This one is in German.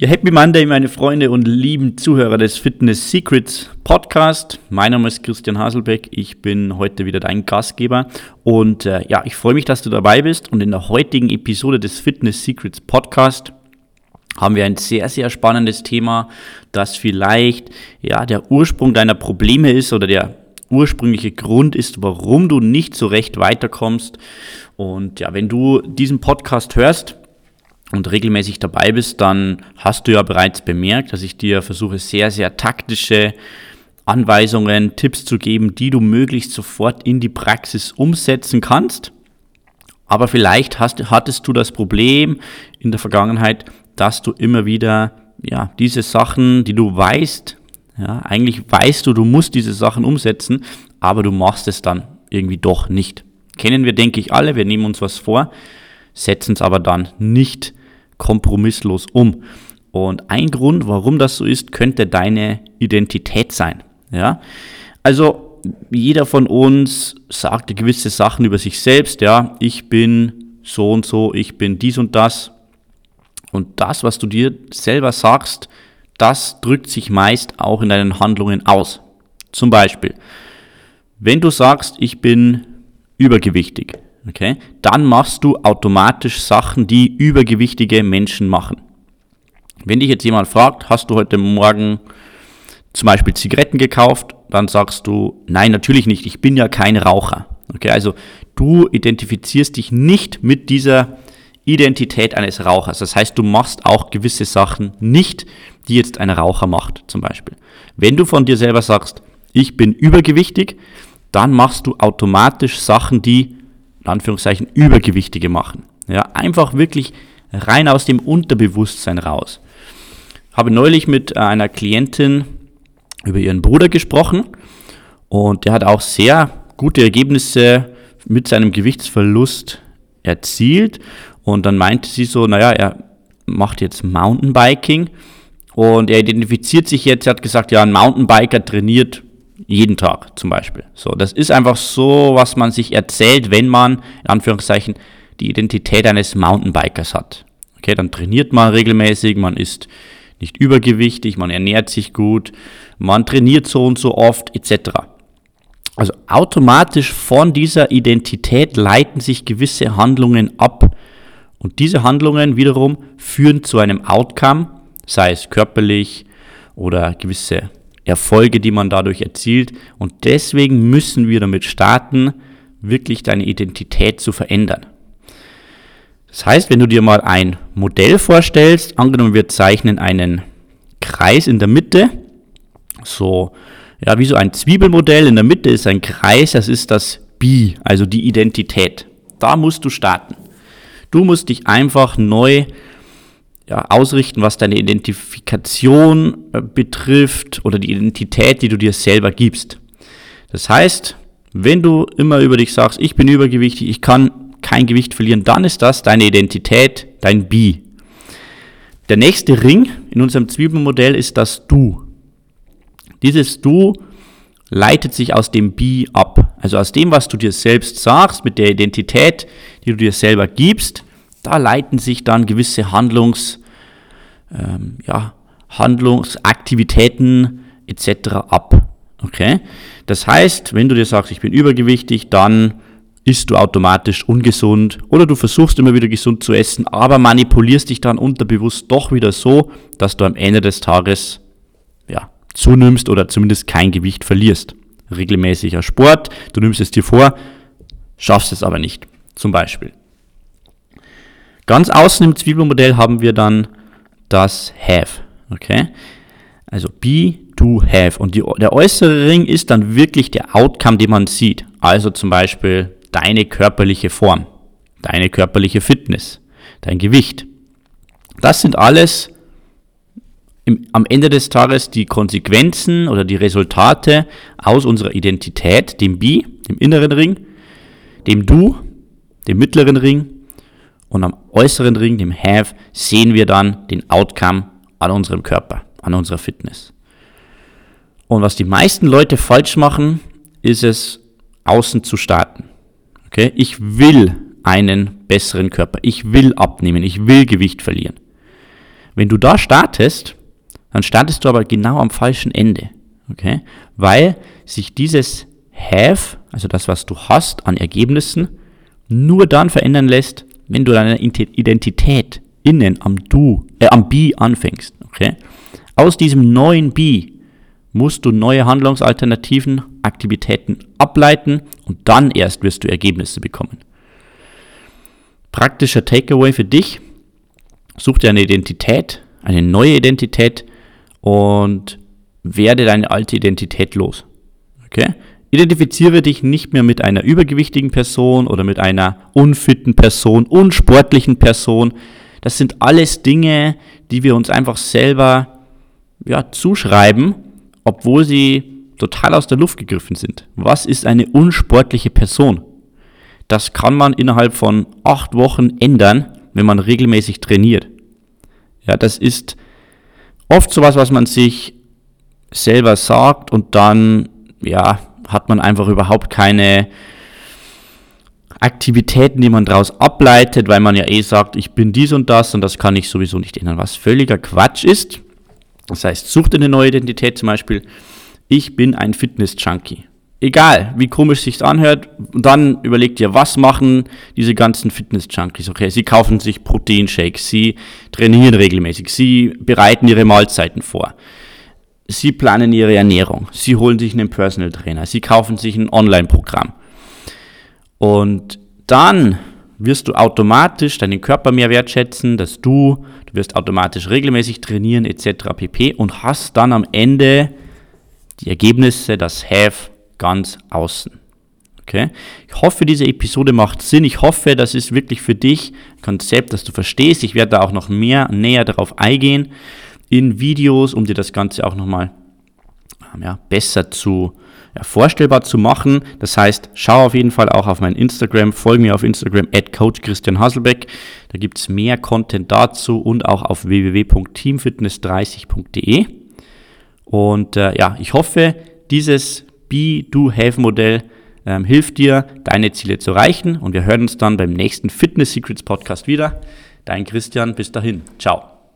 Ja, Happy Monday, meine Freunde und lieben Zuhörer des Fitness Secrets Podcast. Mein Name ist Christian Haselbeck. Ich bin heute wieder dein Gastgeber und äh, ja, ich freue mich, dass du dabei bist. Und in der heutigen Episode des Fitness Secrets Podcast haben wir ein sehr, sehr spannendes Thema, das vielleicht ja der Ursprung deiner Probleme ist oder der ursprüngliche Grund ist, warum du nicht so recht weiterkommst. Und ja, wenn du diesen Podcast hörst, und regelmäßig dabei bist, dann hast du ja bereits bemerkt, dass ich dir versuche, sehr, sehr taktische Anweisungen, Tipps zu geben, die du möglichst sofort in die Praxis umsetzen kannst. Aber vielleicht hast, hattest du das Problem in der Vergangenheit, dass du immer wieder ja, diese Sachen, die du weißt, ja, eigentlich weißt du, du musst diese Sachen umsetzen, aber du machst es dann irgendwie doch nicht. Kennen wir, denke ich, alle, wir nehmen uns was vor, setzen es aber dann nicht kompromisslos um. Und ein Grund, warum das so ist, könnte deine Identität sein. Ja? Also jeder von uns sagt gewisse Sachen über sich selbst. Ja, ich bin so und so, ich bin dies und das. Und das, was du dir selber sagst, das drückt sich meist auch in deinen Handlungen aus. Zum Beispiel, wenn du sagst, ich bin übergewichtig, okay, dann machst du automatisch Sachen, die übergewichtige Menschen machen. Wenn dich jetzt jemand fragt, hast du heute Morgen zum Beispiel Zigaretten gekauft, dann sagst du, nein, natürlich nicht, ich bin ja kein Raucher. Okay, also du identifizierst dich nicht mit dieser Identität eines Rauchers. Das heißt, du machst auch gewisse Sachen nicht, die jetzt ein Raucher macht, zum Beispiel. Wenn du von dir selber sagst, ich bin übergewichtig, dann machst du automatisch Sachen, die in Anführungszeichen Übergewichtige machen. Ja, einfach wirklich rein aus dem Unterbewusstsein raus. Habe neulich mit äh, einer Klientin über ihren Bruder gesprochen und der hat auch sehr gute Ergebnisse mit seinem Gewichtsverlust erzielt und dann meinte sie so, naja, er macht jetzt Mountainbiking und er identifiziert sich jetzt, er hat gesagt, ja, ein Mountainbiker trainiert jeden Tag zum Beispiel. So, das ist einfach so, was man sich erzählt, wenn man, in Anführungszeichen, die Identität eines Mountainbikers hat. Okay, dann trainiert man regelmäßig, man ist nicht übergewichtig, man ernährt sich gut, man trainiert so und so oft, etc. Also automatisch von dieser Identität leiten sich gewisse Handlungen ab. Und diese Handlungen wiederum führen zu einem Outcome, sei es körperlich oder gewisse Erfolge, die man dadurch erzielt. Und deswegen müssen wir damit starten, wirklich deine Identität zu verändern. Das heißt, wenn du dir mal ein Modell vorstellst, angenommen wir zeichnen einen Kreis in der Mitte, so, ja, wie so ein Zwiebelmodell, in der Mitte ist ein Kreis, das ist das B, also die Identität. Da musst du starten. Du musst dich einfach neu ja, ausrichten, was deine Identifikation äh, betrifft oder die Identität, die du dir selber gibst. Das heißt, wenn du immer über dich sagst, ich bin übergewichtig, ich kann kein Gewicht verlieren, dann ist das deine Identität, dein B. Der nächste Ring in unserem Zwiebelmodell ist das Du. Dieses Du leitet sich aus dem B ab. Also aus dem, was du dir selbst sagst, mit der Identität, die du dir selber gibst, da leiten sich dann gewisse Handlungs- ähm, ja, Handlungsaktivitäten etc. ab. Okay? Das heißt, wenn du dir sagst, ich bin übergewichtig, dann isst du automatisch ungesund oder du versuchst immer wieder gesund zu essen, aber manipulierst dich dann unterbewusst doch wieder so, dass du am Ende des Tages ja, zunimmst oder zumindest kein Gewicht verlierst. Regelmäßiger Sport, du nimmst es dir vor, schaffst es aber nicht. Zum Beispiel. Ganz außen im Zwiebelmodell haben wir dann das Have. Okay? Also be, do, have. Und die, der äußere Ring ist dann wirklich der Outcome, den man sieht. Also zum Beispiel deine körperliche Form, deine körperliche Fitness, dein Gewicht. Das sind alles im, am Ende des Tages die Konsequenzen oder die Resultate aus unserer Identität, dem Be, dem inneren Ring, dem Du, dem mittleren Ring und am äußeren Ring, dem Have, sehen wir dann den Outcome an unserem Körper, an unserer Fitness. Und was die meisten Leute falsch machen, ist es, außen zu starten. Okay? Ich will einen besseren Körper. Ich will abnehmen. Ich will Gewicht verlieren. Wenn du da startest, dann startest du aber genau am falschen Ende. Okay? Weil sich dieses Have, also das, was du hast an Ergebnissen, nur dann verändern lässt, wenn du deine Identität innen am Du, äh, am Be anfängst. Okay? Aus diesem neuen Be musst du neue Handlungsalternativen, Aktivitäten ableiten und dann erst wirst du Ergebnisse bekommen. Praktischer Takeaway für dich, such dir eine Identität, eine neue Identität und werde deine alte Identität los. Okay? Identifiziere dich nicht mehr mit einer übergewichtigen Person oder mit einer unfitten Person, unsportlichen Person. Das sind alles Dinge, die wir uns einfach selber ja, zuschreiben, obwohl sie total aus der Luft gegriffen sind. Was ist eine unsportliche Person? Das kann man innerhalb von acht Wochen ändern, wenn man regelmäßig trainiert. Ja, das ist oft sowas, was man sich selber sagt und dann, ja, hat man einfach überhaupt keine Aktivitäten, die man daraus ableitet, weil man ja eh sagt, ich bin dies und das und das kann ich sowieso nicht ändern, was völliger Quatsch ist. Das heißt, such dir eine neue Identität, zum Beispiel, ich bin ein Fitness-Junkie. Egal, wie komisch sich's anhört, dann überleg dir, was machen diese ganzen Fitness-Junkies? Okay, sie kaufen sich Proteinshakes, sie trainieren regelmäßig, sie bereiten ihre Mahlzeiten vor. Sie planen ihre Ernährung, sie holen sich einen Personal Trainer, sie kaufen sich ein Online-Programm. Und dann wirst du automatisch deinen Körper mehr wertschätzen, dass du, du wirst automatisch regelmäßig trainieren etc. pp. und hast dann am Ende die Ergebnisse, das Have ganz außen. Okay? Ich hoffe, diese Episode macht Sinn. Ich hoffe, das ist wirklich für dich ein Konzept, das du verstehst. Ich werde da auch noch mehr näher darauf eingehen in Videos, um dir das Ganze auch nochmal ähm, ja, besser zu ja, vorstellbar zu machen. Das heißt, schau auf jeden Fall auch auf mein Instagram, folge mir auf Instagram at Coach Christian Hasselbeck. Da gibt es mehr Content dazu und auch auf www.teamfitness30.de. Und äh, ja, ich hoffe, dieses Be-Do-Have-Modell ähm, hilft dir, deine Ziele zu erreichen. Und wir hören uns dann beim nächsten Fitness Secrets Podcast wieder. Dein Christian, bis dahin. Ciao.